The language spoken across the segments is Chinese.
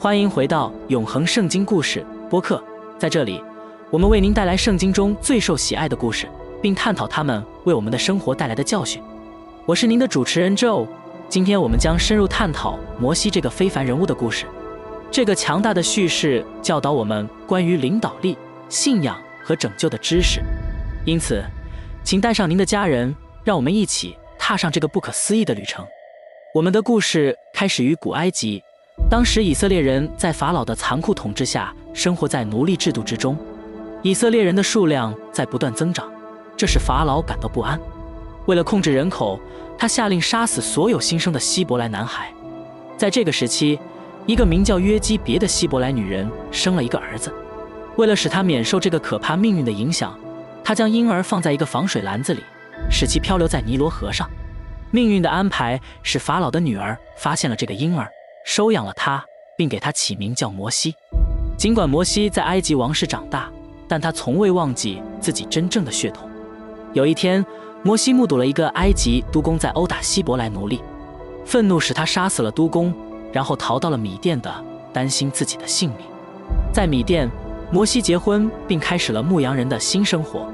欢迎回到永恒圣经故事播客，在这里，我们为您带来圣经中最受喜爱的故事，并探讨他们为我们的生活带来的教训。我是您的主持人 Joe，今天我们将深入探讨摩西这个非凡人物的故事。这个强大的叙事教导我们关于领导力、信仰和拯救的知识。因此，请带上您的家人，让我们一起踏上这个不可思议的旅程。我们的故事开始于古埃及。当时以色列人在法老的残酷统治下，生活在奴隶制度之中。以色列人的数量在不断增长，这使法老感到不安。为了控制人口，他下令杀死所有新生的希伯来男孩。在这个时期，一个名叫约基别的希伯来女人生了一个儿子。为了使他免受这个可怕命运的影响，他将婴儿放在一个防水篮子里，使其漂流在尼罗河上。命运的安排使法老的女儿发现了这个婴儿。收养了他，并给他起名叫摩西。尽管摩西在埃及王室长大，但他从未忘记自己真正的血统。有一天，摩西目睹了一个埃及督工在殴打希伯来奴隶，愤怒使他杀死了督工，然后逃到了米甸的，担心自己的性命。在米甸，摩西结婚并开始了牧羊人的新生活。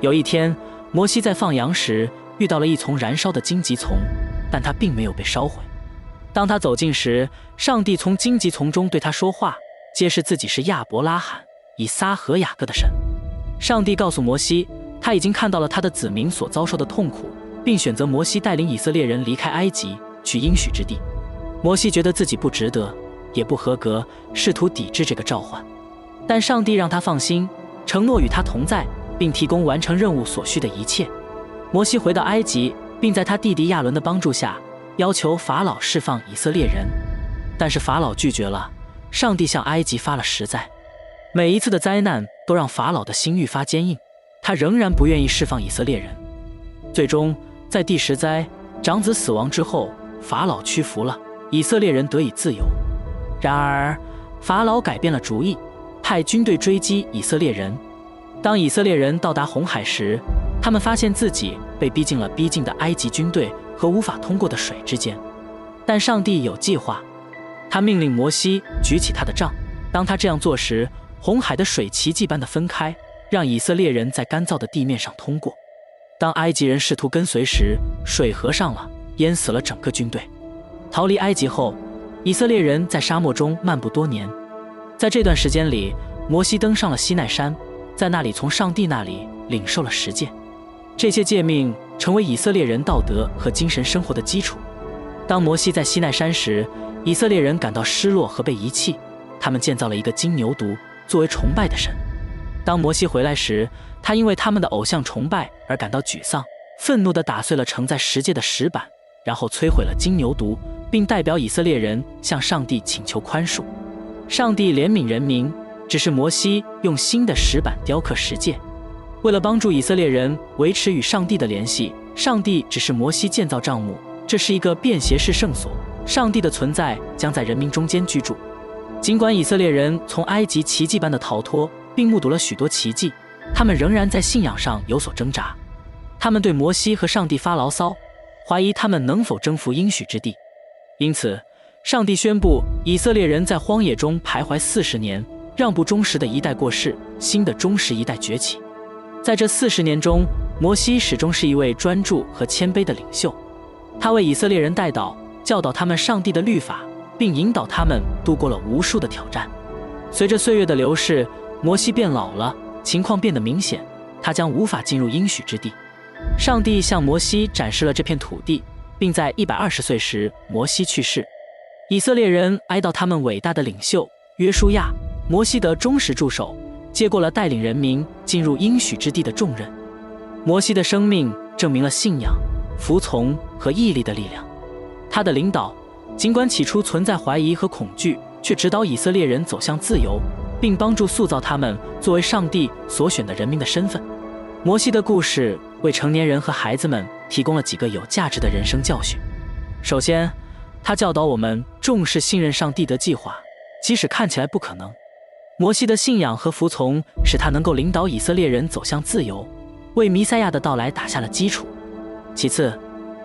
有一天，摩西在放羊时遇到了一丛燃烧的荆棘丛，但它并没有被烧毁。当他走近时，上帝从荆棘丛中对他说话，揭示自己是亚伯拉罕、以撒和雅各的神。上帝告诉摩西，他已经看到了他的子民所遭受的痛苦，并选择摩西带领以色列人离开埃及，去应许之地。摩西觉得自己不值得，也不合格，试图抵制这个召唤。但上帝让他放心，承诺与他同在，并提供完成任务所需的一切。摩西回到埃及，并在他弟弟亚伦的帮助下。要求法老释放以色列人，但是法老拒绝了。上帝向埃及发了实灾，每一次的灾难都让法老的心愈发坚硬，他仍然不愿意释放以色列人。最终，在第十灾长子死亡之后，法老屈服了，以色列人得以自由。然而，法老改变了主意，派军队追击以色列人。当以色列人到达红海时，他们发现自己被逼进了逼近的埃及军队。和无法通过的水之间，但上帝有计划。他命令摩西举起他的杖。当他这样做时，红海的水奇迹般的分开，让以色列人在干燥的地面上通过。当埃及人试图跟随时，水合上了，淹死了整个军队。逃离埃及后，以色列人在沙漠中漫步多年。在这段时间里，摩西登上了西奈山，在那里从上帝那里领受了十诫。这些诫命。成为以色列人道德和精神生活的基础。当摩西在西奈山时，以色列人感到失落和被遗弃，他们建造了一个金牛犊作为崇拜的神。当摩西回来时，他因为他们的偶像崇拜而感到沮丧，愤怒地打碎了承载十诫的石板，然后摧毁了金牛犊，并代表以色列人向上帝请求宽恕。上帝怜悯人民，只是摩西用新的石板雕刻十诫。为了帮助以色列人维持与上帝的联系，上帝指示摩西建造帐幕，这是一个便携式圣所。上帝的存在将在人民中间居住。尽管以色列人从埃及奇迹般的逃脱，并目睹了许多奇迹，他们仍然在信仰上有所挣扎。他们对摩西和上帝发牢骚，怀疑他们能否征服应许之地。因此，上帝宣布以色列人在荒野中徘徊四十年，让不忠实的一代过世，新的忠实一代崛起。在这四十年中，摩西始终是一位专注和谦卑的领袖。他为以色列人带导，教导他们上帝的律法，并引导他们度过了无数的挑战。随着岁月的流逝，摩西变老了，情况变得明显，他将无法进入应许之地。上帝向摩西展示了这片土地，并在一百二十岁时，摩西去世。以色列人哀悼他们伟大的领袖约书亚，摩西的忠实助手。接过了带领人民进入应许之地的重任。摩西的生命证明了信仰、服从和毅力的力量。他的领导，尽管起初存在怀疑和恐惧，却指导以色列人走向自由，并帮助塑造他们作为上帝所选的人民的身份。摩西的故事为成年人和孩子们提供了几个有价值的人生教训。首先，他教导我们重视信任上帝的计划，即使看起来不可能。摩西的信仰和服从使他能够领导以色列人走向自由，为弥赛亚的到来打下了基础。其次，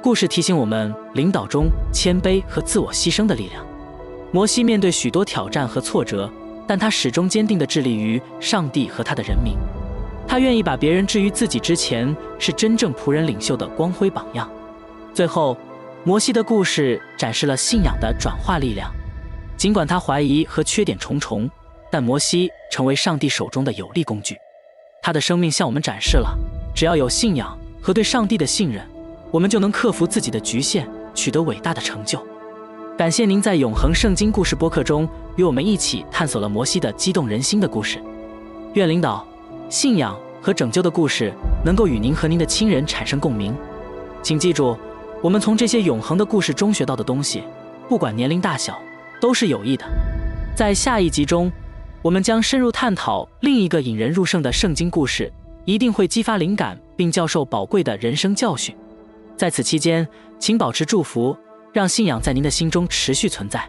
故事提醒我们领导中谦卑和自我牺牲的力量。摩西面对许多挑战和挫折，但他始终坚定地致力于上帝和他的人民。他愿意把别人置于自己之前，是真正仆人领袖的光辉榜样。最后，摩西的故事展示了信仰的转化力量。尽管他怀疑和缺点重重，但摩西成为上帝手中的有力工具。他的生命向我们展示了，只要有信仰和对上帝的信任，我们就能克服自己的局限，取得伟大的成就。感谢您在永恒圣经故事播客中与我们一起探索了摩西的激动人心的故事。愿领导、信仰和拯救的故事能够与您和您的亲人产生共鸣。请记住，我们从这些永恒的故事中学到的东西，不管年龄大小，都是有益的。在下一集中，我们将深入探讨另一个引人入胜的圣经故事，一定会激发灵感并教授宝贵的人生教训。在此期间，请保持祝福。让信仰在您的心中持续存在。